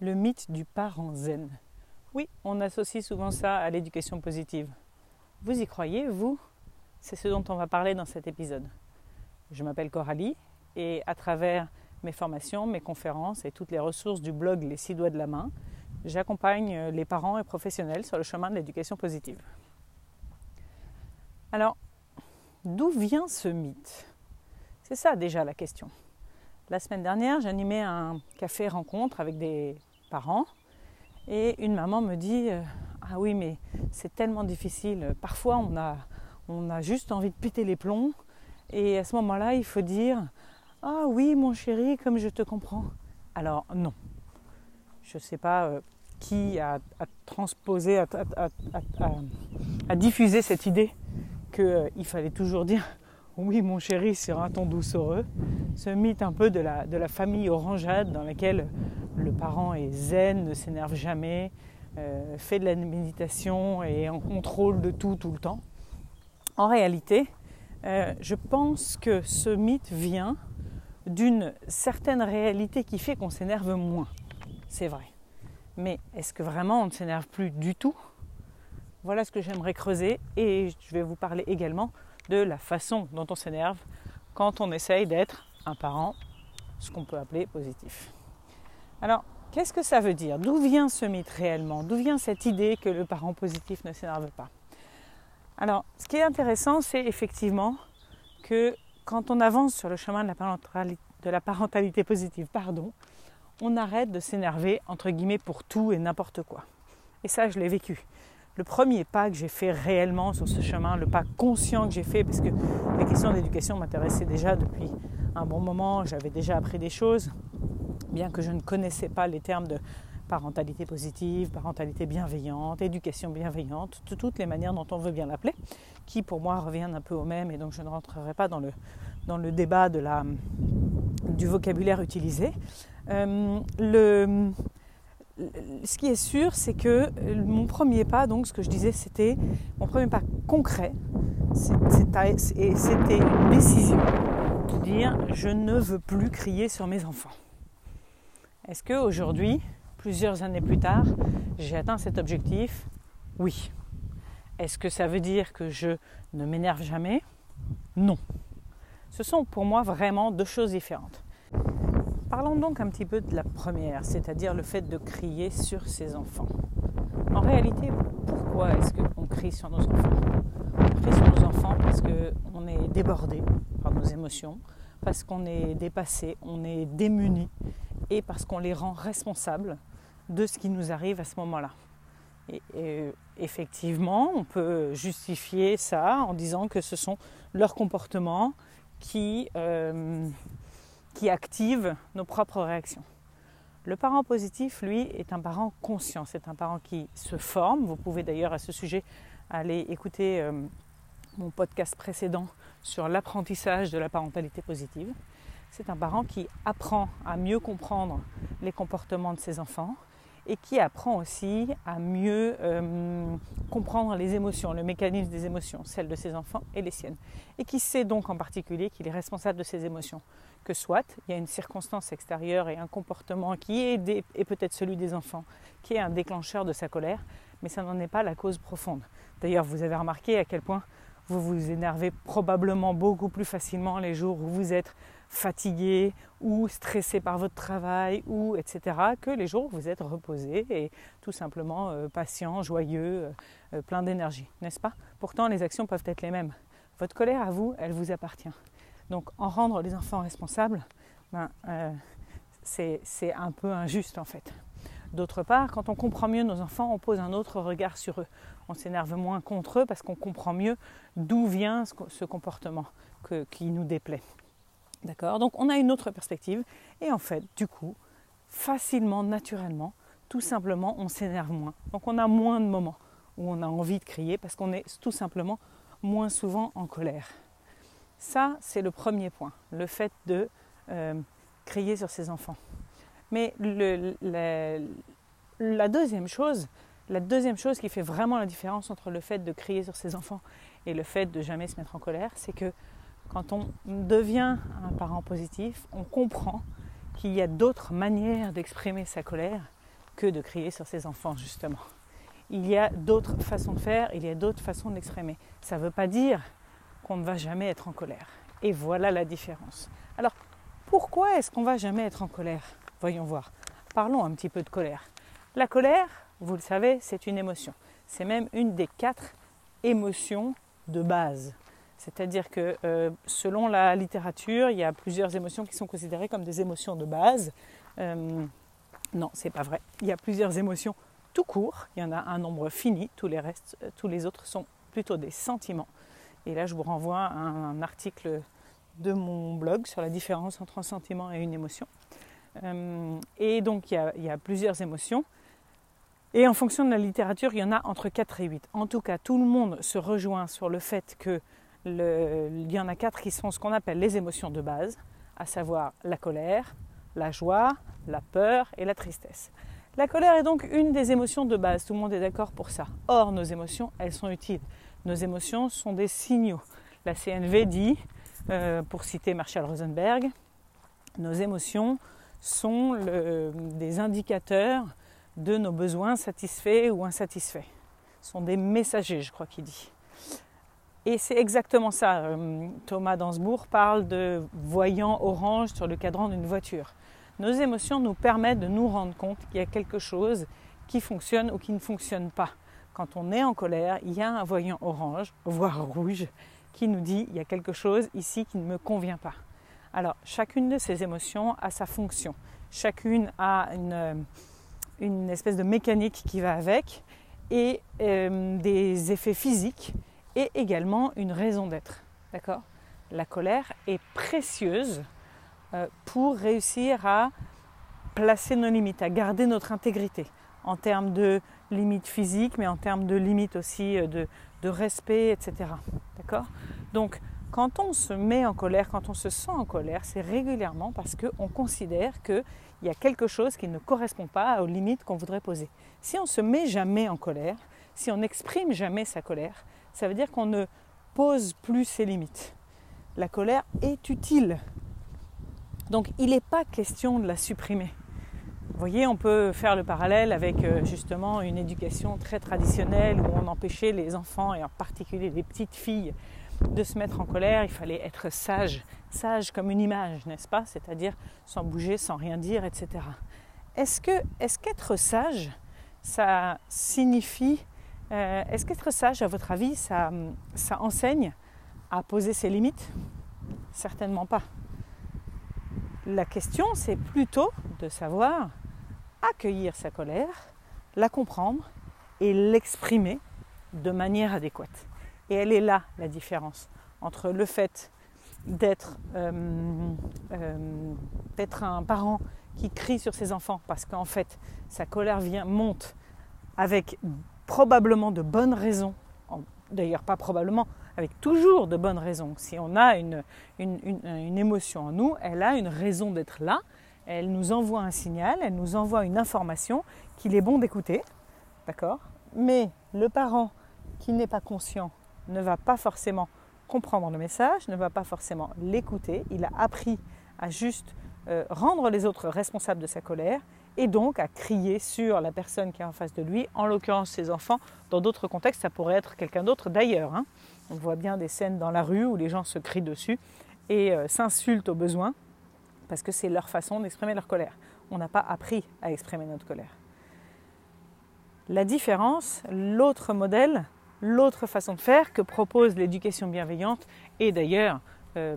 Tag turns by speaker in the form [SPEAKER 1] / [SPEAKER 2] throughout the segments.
[SPEAKER 1] le mythe du parent zen. Oui, on associe souvent ça à l'éducation positive. Vous y croyez, vous? C'est ce dont on va parler dans cet épisode. Je m'appelle Coralie et à travers mes formations, mes conférences et toutes les ressources du blog Les six doigts de la main, j'accompagne les parents et professionnels sur le chemin de l'éducation positive. Alors, d'où vient ce mythe? C'est ça déjà la question. La semaine dernière, j'animais un café rencontre avec des parents et une maman me dit euh, Ah oui, mais c'est tellement difficile. Parfois, on a, juste envie de péter les plombs et à ce moment-là, il faut dire Ah oui, mon chéri, comme je te comprends. Alors, non. Je ne sais pas euh, qui a, transposé, a, a, diffusé cette idée qu'il euh, fallait toujours dire oui, mon chéri, sur un ton doucereux, ce mythe un peu de la, famille orangeade dans laquelle le parent est zen, ne s'énerve jamais, euh, fait de la méditation et en contrôle de tout tout le temps. En réalité, euh, je pense que ce mythe vient d'une certaine réalité qui fait qu'on s'énerve moins. C'est vrai. Mais est-ce que vraiment on ne s'énerve plus du tout? Voilà ce que j'aimerais creuser et je vais vous parler également de la façon dont on s'énerve quand on essaye d'être un parent, ce qu'on peut appeler positif. Alors, qu'est-ce que ça veut dire? D'où vient ce mythe réellement? D'où vient cette idée que le parent positif ne s'énerve pas? Alors, ce qui est intéressant, c'est effectivement que quand on avance sur le chemin de la parentalité, positive, pardon, on arrête de s'énerver entre guillemets pour tout et n'importe quoi. Et ça, je l'ai vécu le premier pas que j'ai fait réellement sur ce chemin, le pas conscient que j'ai fait, parce que la question d'éducation m'intéressait déjà depuis un bon moment, j'avais déjà appris des choses, bien que je ne connaissais pas les termes de parentalité positive, parentalité bienveillante, éducation bienveillante, toutes les manières dont on veut bien l'appeler, qui pour moi reviennent un peu au même, et donc je ne rentrerai pas dans le, dans le débat de la, du vocabulaire utilisé. Euh, ce qui est sûr, c'est que mon premier pas, donc ce que je disais, c'était mon premier pas concret, c'était une décision de dire je ne veux plus crier sur mes enfants. Est-ce qu'aujourd'hui, plusieurs années plus tard, j'ai atteint cet objectif? Oui. Est-ce que ça veut dire que je ne m'énerve jamais? Non. Ce sont pour moi vraiment deux choses différentes. Parlons donc un petit peu de la première, c'est-à-dire le fait de crier sur ses enfants. En réalité, pourquoi est-ce qu'on crie sur nos enfants? On crie sur nos enfants parce qu'on est débordé par nos émotions, parce qu'on est dépassé, on est démuni et parce qu'on les rend responsables de ce qui nous arrive à ce moment-là. Et, effectivement, on peut justifier ça en disant que ce sont leurs comportements qui... Euh, qui active nos propres réactions. Le parent positif, lui, est un parent conscient, c'est un parent qui se forme. Vous pouvez d'ailleurs à ce sujet aller écouter euh, mon podcast précédent sur l'apprentissage de la parentalité positive. C'est un parent qui apprend à mieux comprendre les comportements de ses enfants et qui apprend aussi à mieux euh, comprendre les émotions, le mécanisme des émotions, celles de ses enfants et les siennes. Et qui sait donc en particulier qu'il est responsable de ses émotions que soit, il y a une circonstance extérieure et un comportement qui est, peut-être celui des enfants, qui est un déclencheur de sa colère, mais ça n'en est pas la cause profonde. D'ailleurs, vous avez remarqué à quel point vous vous énervez probablement beaucoup plus facilement les jours où vous êtes fatigué ou stressé par votre travail ou etc. que les jours où vous êtes reposé et tout simplement euh, patient, joyeux, euh, euh, plein d'énergie, n'est-ce pas? Pourtant, les actions peuvent être les mêmes. Votre colère à vous, elle vous appartient. Donc en rendre les enfants responsables, ben, euh, c'est un peu injuste en fait. D'autre part, quand on comprend mieux nos enfants, on pose un autre regard sur eux. On s'énerve moins contre eux parce qu'on comprend mieux d'où vient ce, comportement qui nous déplaît. D'accord? Donc on a une autre perspective et en fait, du coup, facilement, naturellement, tout simplement, on s'énerve moins. Donc on a moins de moments où on a envie de crier parce qu'on est tout simplement moins souvent en colère. Ça, c'est le premier point, le fait de euh, crier sur ses enfants. Mais la, deuxième chose, la deuxième chose qui fait vraiment la différence entre le fait de crier sur ses enfants et le fait de jamais se mettre en colère, c'est que quand on devient un parent positif, on comprend qu'il y a d'autres manières d'exprimer sa colère que de crier sur ses enfants, justement. Il y a d'autres façons de faire, il y a d'autres façons de l'exprimer. Ça ne veut pas dire qu'on ne va jamais être en colère. Et voilà la différence. Alors, pourquoi est-ce qu'on ne va jamais être en colère? Voyons voir. Parlons un petit peu de colère. La colère, vous le savez, c'est une émotion. C'est même une des quatre émotions de base. C'est-à-dire que euh, selon la littérature, il y a plusieurs émotions qui sont considérées comme des émotions de base. Euh, non, c'est pas vrai. Il y a plusieurs émotions tout court. Il y en a un nombre fini. Tous les euh, tous les autres sont plutôt des sentiments. Et là, je vous renvoie à un, article de mon blog sur la différence entre un sentiment et une émotion. et donc, il y, a, plusieurs émotions. Et en fonction de la littérature, il y en a entre 4 et 8. En tout cas, tout le monde se rejoint sur le fait que il y en a quatre qui sont ce qu'on appelle les émotions de base, à savoir la colère, la joie, la peur et la tristesse. La colère est donc une des émotions de base, tout le monde est d'accord pour ça. Or, nos émotions, elles sont utiles. Nos émotions sont des signaux. La CNV dit, euh, pour citer Marshall Rosenberg, nos émotions sont des indicateurs de nos besoins satisfaits ou insatisfaits. Ce sont des messagers, je crois qu'il dit. Et c'est exactement ça. Euh, Thomas Dansbourg parle de voyant orange sur le cadran d'une voiture. Nos émotions nous permettent de nous rendre compte qu'il y a quelque chose qui fonctionne ou qui ne fonctionne pas. Quand on est en colère, il y a un voyant orange, voire rouge, qui nous dit il y a quelque chose ici qui ne me convient pas. Alors, chacune de ces émotions a sa fonction. Chacune a une, une espèce de mécanique qui va avec et euh, des effets physiques et également une raison d'être. D'accord? La colère est précieuse euh, pour réussir à placer nos limites, à garder notre intégrité en termes de limites physiques, mais en termes de limites aussi euh, de, respect, etc. D'accord? Donc, quand on se met en colère, quand on se sent en colère, c'est régulièrement parce qu'on considère qu'il y a quelque chose qui ne correspond pas aux limites qu'on voudrait poser. Si on se met jamais en colère, si on n'exprime jamais sa colère, ça veut dire qu'on ne pose plus ses limites. La colère est utile. Donc il n'est pas question de la supprimer. Vous voyez, on peut faire le parallèle avec euh, justement une éducation très traditionnelle où on empêchait les enfants, et en particulier les petites filles, de se mettre en colère. Il fallait être sage, sage comme une image, n'est-ce pas? C'est-à-dire sans bouger, sans rien dire, etc. Est-ce que, est-ce qu'être sage, ça signifie euh, est-ce qu'être sage, à votre avis, ça, ça enseigne à poser ses limites? Certainement pas. La question, c'est plutôt de savoir accueillir sa colère, la comprendre et l'exprimer de manière adéquate. Et elle est là la différence entre le fait d'être euh, euh, un parent qui crie sur ses enfants parce qu'en fait sa colère vient monte avec probablement de bonnes raisons, d'ailleurs pas probablement, avec toujours de bonnes raisons. Si on a une, une, émotion en nous, elle a une raison d'être là, elle nous envoie un signal, elle nous envoie une information qu'il est bon d'écouter, d'accord? Mais le parent qui n'est pas conscient ne va pas forcément comprendre le message, ne va pas forcément l'écouter, il a appris à juste euh, rendre les autres responsables de sa colère et donc à crier sur la personne qui est en face de lui, en l'occurrence ses enfants. Dans d'autres contextes, ça pourrait être quelqu'un d'autre d'ailleurs. Hein. On voit bien des scènes dans la rue où les gens se crient dessus et euh, s'insultent au besoin parce que c'est leur façon d'exprimer leur colère. On n'a pas appris à exprimer notre colère. La différence, l'autre modèle, l'autre façon de faire que propose l'éducation bienveillante et d'ailleurs euh,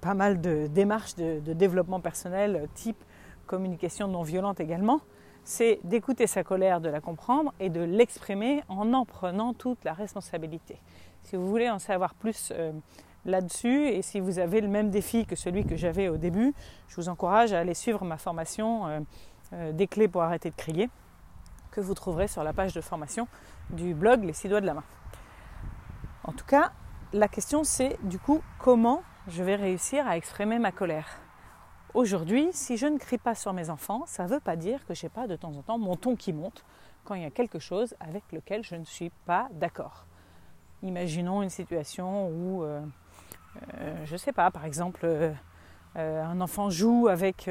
[SPEAKER 1] pas mal de démarches de, développement personnel type communication non violente également, c'est d'écouter sa colère, de la comprendre et de l'exprimer en en prenant toute la responsabilité. Si vous voulez en savoir plus euh, là-dessus et si vous avez le même défi que celui que j'avais au début, je vous encourage à aller suivre ma formation euh, euh, des clés pour arrêter de crier que vous trouverez sur la page de formation du blog Les six doigts de la main. En tout cas, la question c'est du coup comment je vais réussir à exprimer ma colère? Aujourd'hui, si je ne crie pas sur mes enfants, ça ne veut pas dire que je n'ai pas de temps en temps mon ton qui monte quand il y a quelque chose avec lequel je ne suis pas d'accord. Imaginons une situation où, euh, je ne sais pas, par exemple, euh, un enfant joue avec,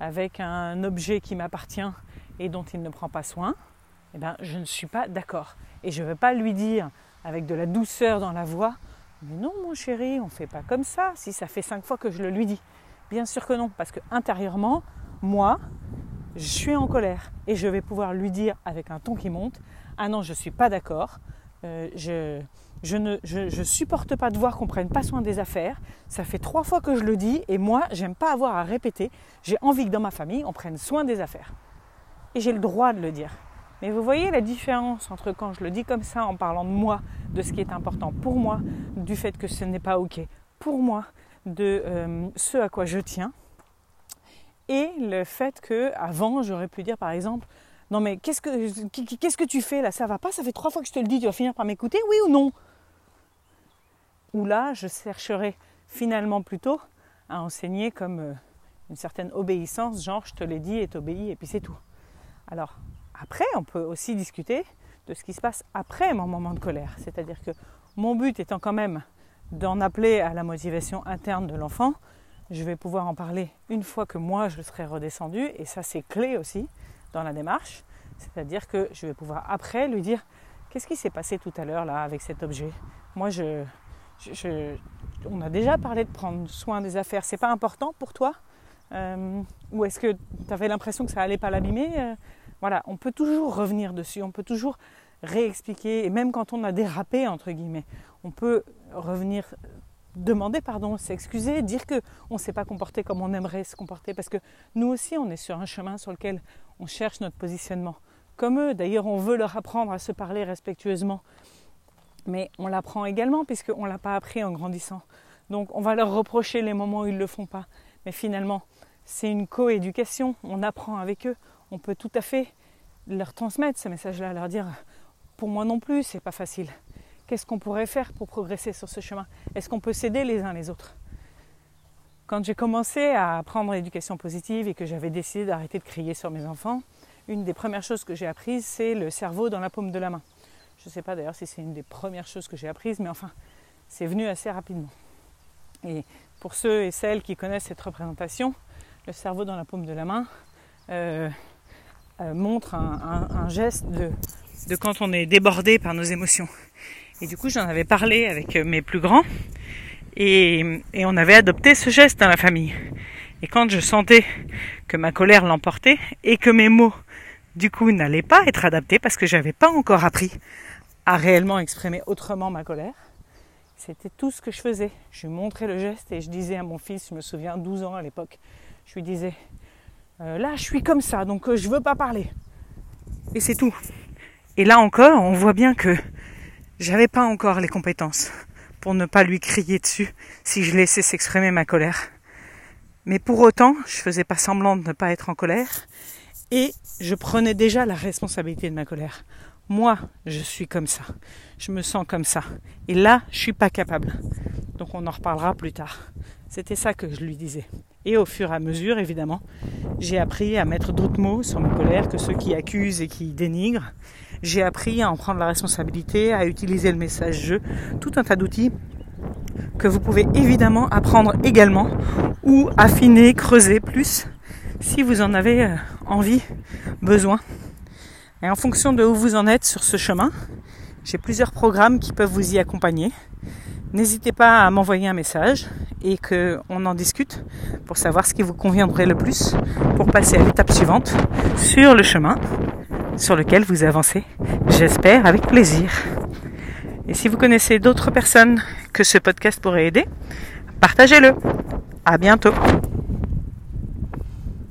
[SPEAKER 1] avec un objet qui m'appartient et dont il ne prend pas soin, eh ben, je ne suis pas d'accord. Et je ne vais pas lui dire avec de la douceur dans la voix, mais non mon chéri, on ne fait pas comme ça, si ça fait cinq fois que je le lui dis. Bien sûr que non, parce que intérieurement, moi, je suis en colère et je vais pouvoir lui dire avec un ton qui monte, ah non, je ne suis pas d'accord, euh, je, ne supporte pas de voir qu'on prenne pas soin des affaires. Ça fait trois fois que je le dis et moi, j'aime pas avoir à répéter. J'ai envie que dans ma famille, on prenne soin des affaires. Et j'ai le droit de le dire. Mais vous voyez la différence entre quand je le dis comme ça en parlant de moi, de ce qui est important pour moi, du fait que ce n'est pas OK pour moi, de euh, ce à quoi je tiens, et le fait que avant j'aurais pu dire par exemple non mais qu'est-ce que qu'est-ce que tu fais là? Ça va pas? Ça fait trois fois que je te le dis tu vas finir par m'écouter oui ou non? Ou là je chercherai finalement plutôt à enseigner comme euh, une certaine obéissance genre je te l'ai dit et t'obéis et puis c'est tout. Alors après on peut aussi discuter de ce qui se passe après mon moment de colère. C'est-à-dire que mon but étant quand même d'en appeler à la motivation interne de l'enfant je vais pouvoir en parler une fois que moi je serai redescendu et ça c'est clé aussi dans la démarche. C'est-à-dire que je vais pouvoir après lui dire qu'est-ce qui s'est passé tout à l'heure là avec cet objet? Moi je, on a déjà parlé de prendre soin des affaires. C'est pas important pour toi? Euh, Ou est-ce que tu avais l'impression que ça allait pas l'abîmer? Euh, Voilà, on peut toujours revenir dessus, on peut toujours réexpliquer, et même quand on a dérapé, entre guillemets, on peut revenir demander pardon, s'excuser, dire que on ne s'est pas comporté comme on aimerait se comporter, parce que nous aussi on est sur un chemin sur lequel on cherche notre positionnement. Comme eux, d'ailleurs, on veut leur apprendre à se parler respectueusement, mais on l'apprend également puisqu'on ne l'a pas appris en grandissant. Donc on va leur reprocher les moments où ils ne le font pas, mais finalement c'est une coéducation, on apprend avec eux, on peut tout à fait leur transmettre ce message-là, leur dire pour moi non plus c'est pas facile qu'est-ce qu'on pourrait faire pour progresser sur ce chemin? Est-ce qu'on peut s'aider les uns les autres? Quand j'ai commencé à apprendre l'éducation positive et que j'avais décidé d'arrêter de crier sur mes enfants, une des premières choses que j'ai apprises, c'est le cerveau dans la paume de la main. Je ne sais pas d'ailleurs si c'est une des premières choses que j'ai apprises, mais enfin, c'est venu assez rapidement. Et pour ceux et celles qui connaissent cette représentation, le cerveau dans la paume de la main euh, euh, montre un, geste de quand on est débordé par nos émotions. Et du coup, j'en avais parlé avec euh, mes plus grands et, on avait adopté ce geste dans la famille. Et quand je sentais que ma colère l'emportait et que mes mots, du coup, n'allaient pas être adaptés parce que j'avais pas encore appris à réellement exprimer autrement ma colère, c'était tout ce que je faisais. Je lui montrais le geste et je disais à mon fils, je me souviens, 12 ans à l'époque, je lui disais, euh, là, je suis comme ça, donc euh, je veux pas parler. Et c'est tout. Et là encore, on voit bien que j'avais pas encore les compétences pour ne pas lui crier dessus si je laissais s'exprimer ma colère. Mais pour autant, je faisais pas semblant de ne pas être en colère et je prenais déjà la responsabilité de ma colère. Moi, je suis comme ça. Je me sens comme ça. Et là, je suis pas capable. Donc on en reparlera plus tard. C'était ça que je lui disais. Et au fur et à mesure, évidemment, j'ai appris à mettre d'autres mots sur ma colère que ceux qui accusent et qui dénigrent j'ai appris à en prendre la responsabilité, à utiliser le message je, tout un tas d'outils que vous pouvez évidemment apprendre également ou affiner, creuser plus si vous en avez euh, envie, besoin. Et en fonction de où vous en êtes sur ce chemin, j'ai plusieurs programmes qui peuvent vous y accompagner. N'hésitez pas à m'envoyer un message et qu'on en discute pour savoir ce qui vous conviendrait le plus pour passer à l'étape suivante sur le chemin sur lequel vous avancez, j'espère avec plaisir. Et si vous connaissez d'autres personnes que ce podcast pourrait aider, partagez-le. À bientôt.